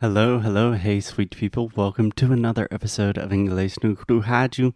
Hello, hello, hey, sweet people. Welcome to another episode of Inglês no Rádio.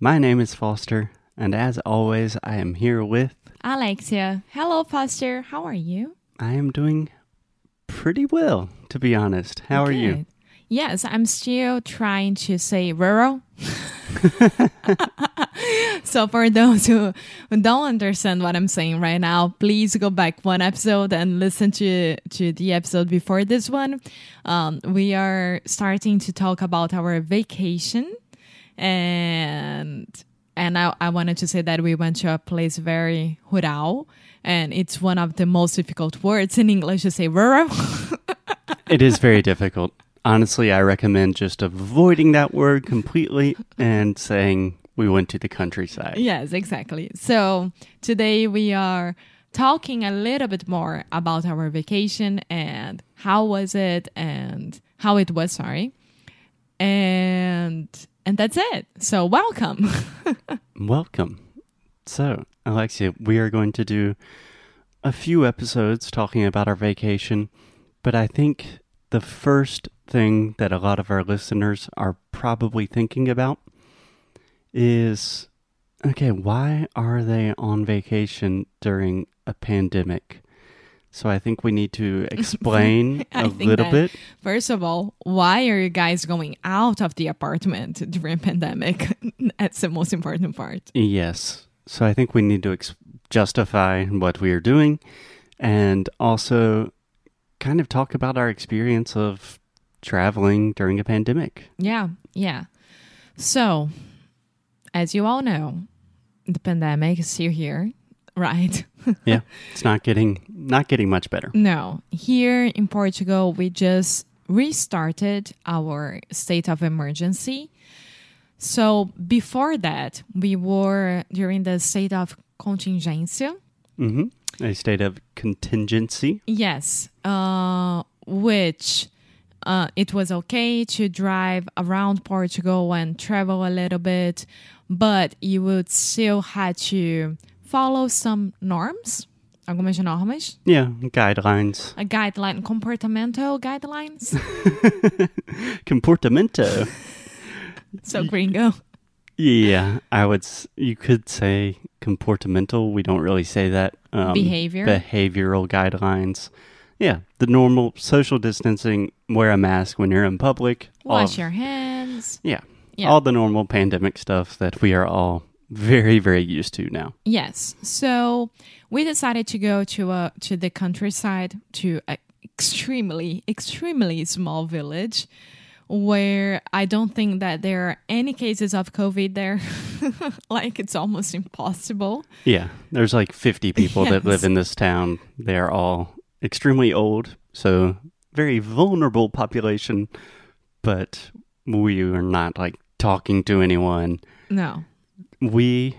My name is Foster, and as always, I am here with. Alexia. Hello, Foster. How are you? I am doing pretty well, to be honest. How are you? Yes, I'm still trying to say rural. so for those who, who don't understand what I'm saying right now, please go back one episode and listen to to the episode before this one. Um, we are starting to talk about our vacation, and and I, I wanted to say that we went to a place very rural, and it's one of the most difficult words in English to say rural. It is very difficult. Honestly, I recommend just avoiding that word completely and saying we went to the countryside. Yes, exactly. So today we are talking a little bit more about our vacation and how was it and how it was, sorry. And and that's it. So welcome. Welcome. So, Alexia, we are going to do a few episodes talking about our vacation, but I think the first thing that a lot of our listeners are probably thinking about is okay, why are they on vacation during a pandemic? So I think we need to explain a little that- bit. First of all, why are you guys going out of the apartment during pandemic? That's the most important part. Yes. So I think we need to ex- justify what we are doing and also kind of talk about our experience of traveling during a pandemic. Yeah, yeah. So, as you all know, the pandemic is still here, right? yeah. It's not getting not getting much better. No, here in Portugal, we just restarted our state of emergency. So before that, we were during the state of contingência. hmm A state of contingency. Yes, uh, which uh, it was okay to drive around Portugal and travel a little bit, but you would still had to follow some norms, algumas normas, Yeah, guidelines. a guideline, comportamental guidelines. Comportamento. So gringo. yeah, I would you could say comportamental. We don't really say that. Um, Behavior. behavioral guidelines. Yeah, the normal social distancing, wear a mask when you're in public. Wash of- your hands. Yeah. Yeah. All the normal pandemic stuff that we are all very, very used to now. Yes. So we decided to go to a to the countryside to an extremely extremely small village where I don't think that there are any cases of COVID there. like it's almost impossible. Yeah. There's like 50 people that live in this town. They're all extremely old, so very vulnerable population, but we are not like talking to anyone. No. We,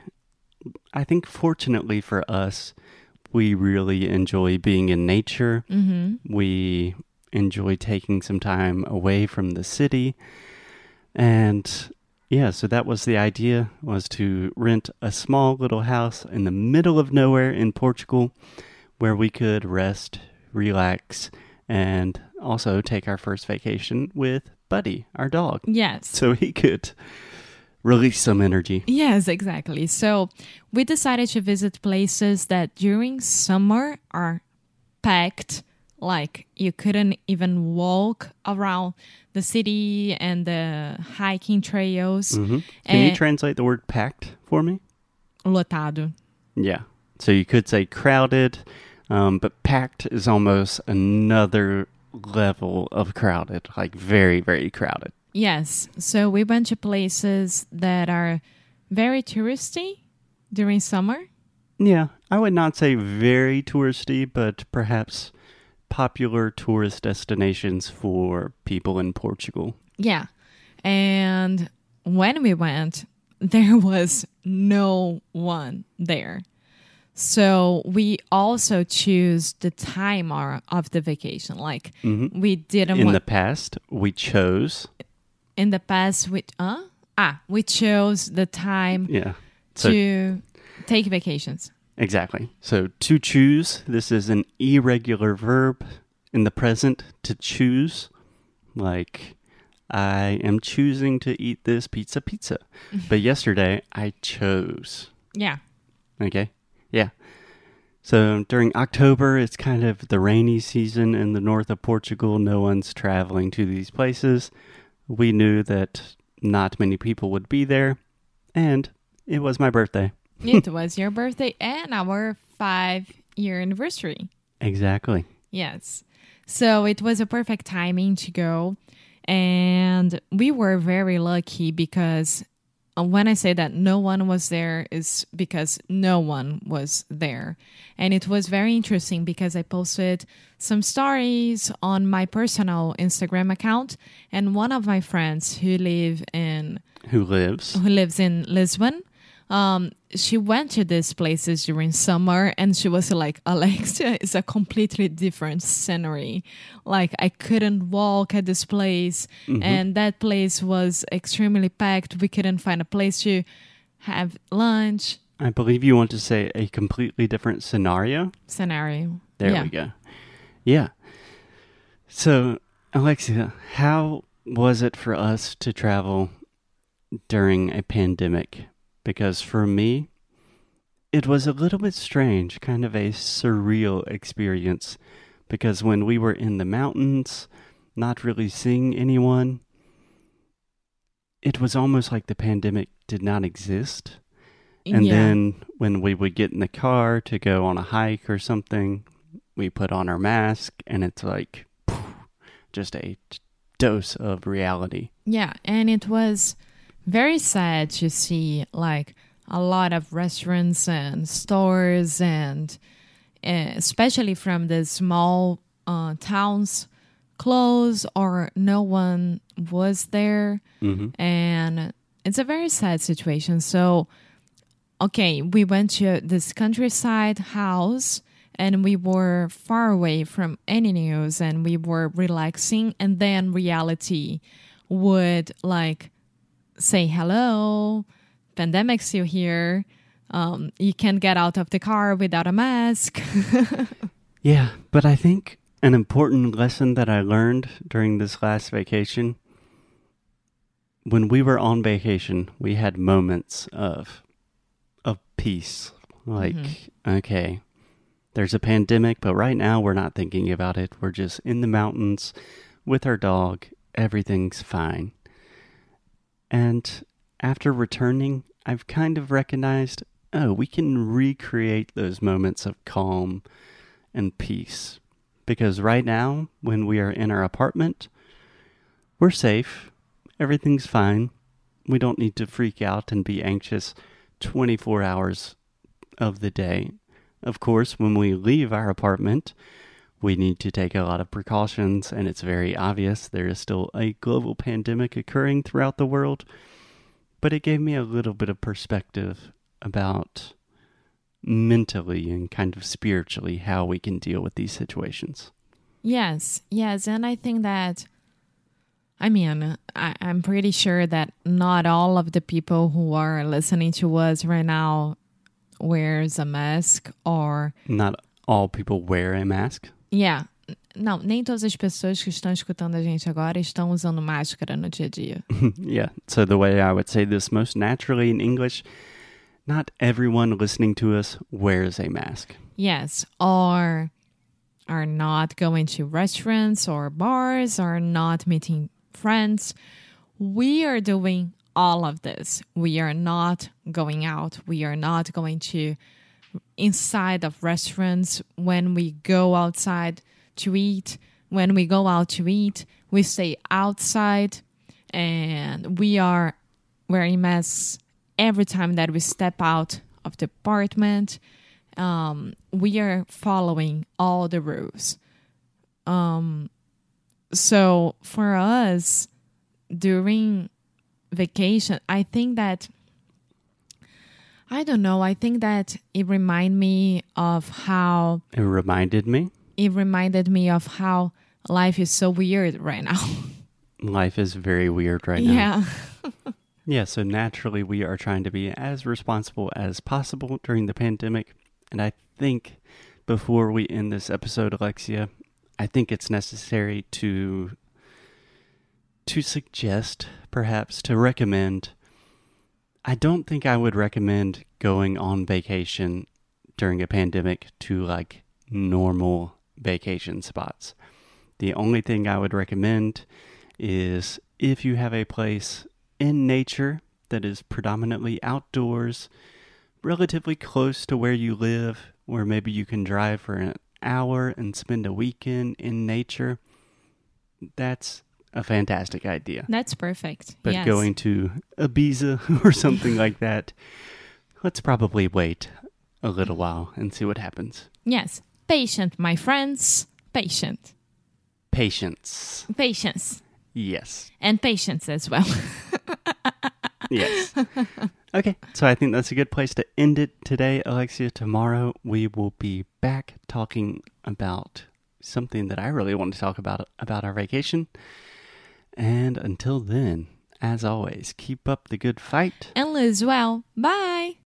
I think, fortunately for us, we really enjoy being in nature. Mhm. we enjoy taking some time away from the city and yeah so that was the idea was to rent a small little house in the middle of nowhere in portugal where we could rest relax and also take our first vacation with buddy our dog Yes. so he could release some energy Yes, exactly. So we decided to visit places that during summer are packed. Like you couldn't even walk around the city and the hiking trails. hmm can you Eh. translate the word packed for me Lotado. Yeah. So you could say crowded, um, but packed is almost another level of crowded, like very, very crowded. Yes. So we went to places that are very touristy during summer. Yeah. I would not say very touristy, but perhaps popular tourist destinations for people in Portugal. Yeah. And when we went, there was no one there. So we also choose the time of the vacation. Like Mhm. we didn't In the past, we chose. in the past we uh ah we chose the time Yeah. So to take vacations. Exactly. So to choose, this is an irregular verb in the present to choose. Like, I am choosing to eat this pizza pizza. but yesterday, I chose. Yeah. Okay. Yeah. So during October, it's kind of the rainy season in the north of Portugal. No one's traveling to these places. We knew that not many people would be there, and it was my birthday. it was your birthday and our five year anniversary. Exactly. Yes. So it was a perfect timing to go. And we were very lucky because Uh, when I say that no one was there, is because no one was there. And it was very interesting because I posted some stories on my personal Instagram account, and one of my friends who live in Who lives? who lives in Lisbon. Um, she went to these places during summer and she was like, Alexia is a completely different scenery. Like, I couldn't walk at this place, and that place was extremely packed. We couldn't find a place to have lunch. I believe you want to say a completely different scenario. Scenario. There yeah. we go. Yeah. So, Alexia, how was it for us to travel during a pandemic? Because for me, it was a little bit strange, kind of a surreal experience. Because when we were in the mountains, not really seeing anyone, it was almost like the pandemic did not exist. And yeah. then when we would get in the car to go on a hike or something, we put on our mask and it's like just a t- dose of reality. Yeah, and it was very sad to see like a lot of restaurants and stores and uh, especially from the small uh, towns close or no one was there. Hmm and it's a very sad situation. So okay we went to this countryside house and we were far away from any news and we were relaxing and then reality would like say hello pandemic's still here um, you can't get out of the car without a mask Yeah, but I think an important lesson that I learned during this last vacation when we were on vacation, we had moments of of peace. Like, okay, there's a pandemic, but right now we're not thinking about it. We're just in the mountains with our dog. Everything's fine. And after returning, I've kind of recognized, oh, we can recreate those moments of calm and peace. Because right now, when we are in our apartment, we're safe. Everything's fine. We don't need to freak out and be anxious 24 hours of the day. Of course, when we leave our apartment, we need to take a lot of precautions, and it's very obvious there is still a global pandemic occurring throughout the world. But it gave me a little bit of perspective about mentally and kind of spiritually how we can deal with these situations. Yes, yes, and I think that I mean, I, I'm pretty sure that not all of the people who are listening to us right now wears a mask or Not all people wear a mask. Yeah. Não, nem todas as pessoas que estão escutando a gente agora estão usando máscara no dia a dia. yeah. So the way I would say this most naturally in English, not everyone listening to us wears a mask. Yes, or are not going to restaurants or bars or not meeting friends. We are doing all of this. We are not going out. We are not going to inside of restaurants when we go outside to eat. When we go out to eat, we stay outside and we are wearing masks every time that we step out of the apartment. Um, we are following all the rules. Um, so for us during vacation, I think that I don't know. I think that it reminded me of how It reminded me it reminded me of how life is so weird right now. life is very weird right now. yeah. Yeah, so naturally we are trying to be as responsible as possible during the pandemic. And I think before we end this episode, Alexia, I think it's necessary to to suggest, perhaps to recommend, I don't think I would recommend going on vacation during a pandemic to like normal vacation spots. The only thing I would recommend is if you have a place in nature that is predominantly outdoors, relatively close to where you live, where maybe you can drive for an hour and spend a weekend in nature, that's a fantastic idea. That's perfect. But yes. going to Ibiza or something like that, let's probably wait a little while and see what happens. Yes. Patient, my friends. Patient. Patience. Patience. Yes. And patience as well. Yes. okay, so I think that's a good place to end it today, Alexia. Tomorrow we will be back talking about something that I really want to talk about about our vacation. And until then, as always, keep up the good fight. and lose well. Bye.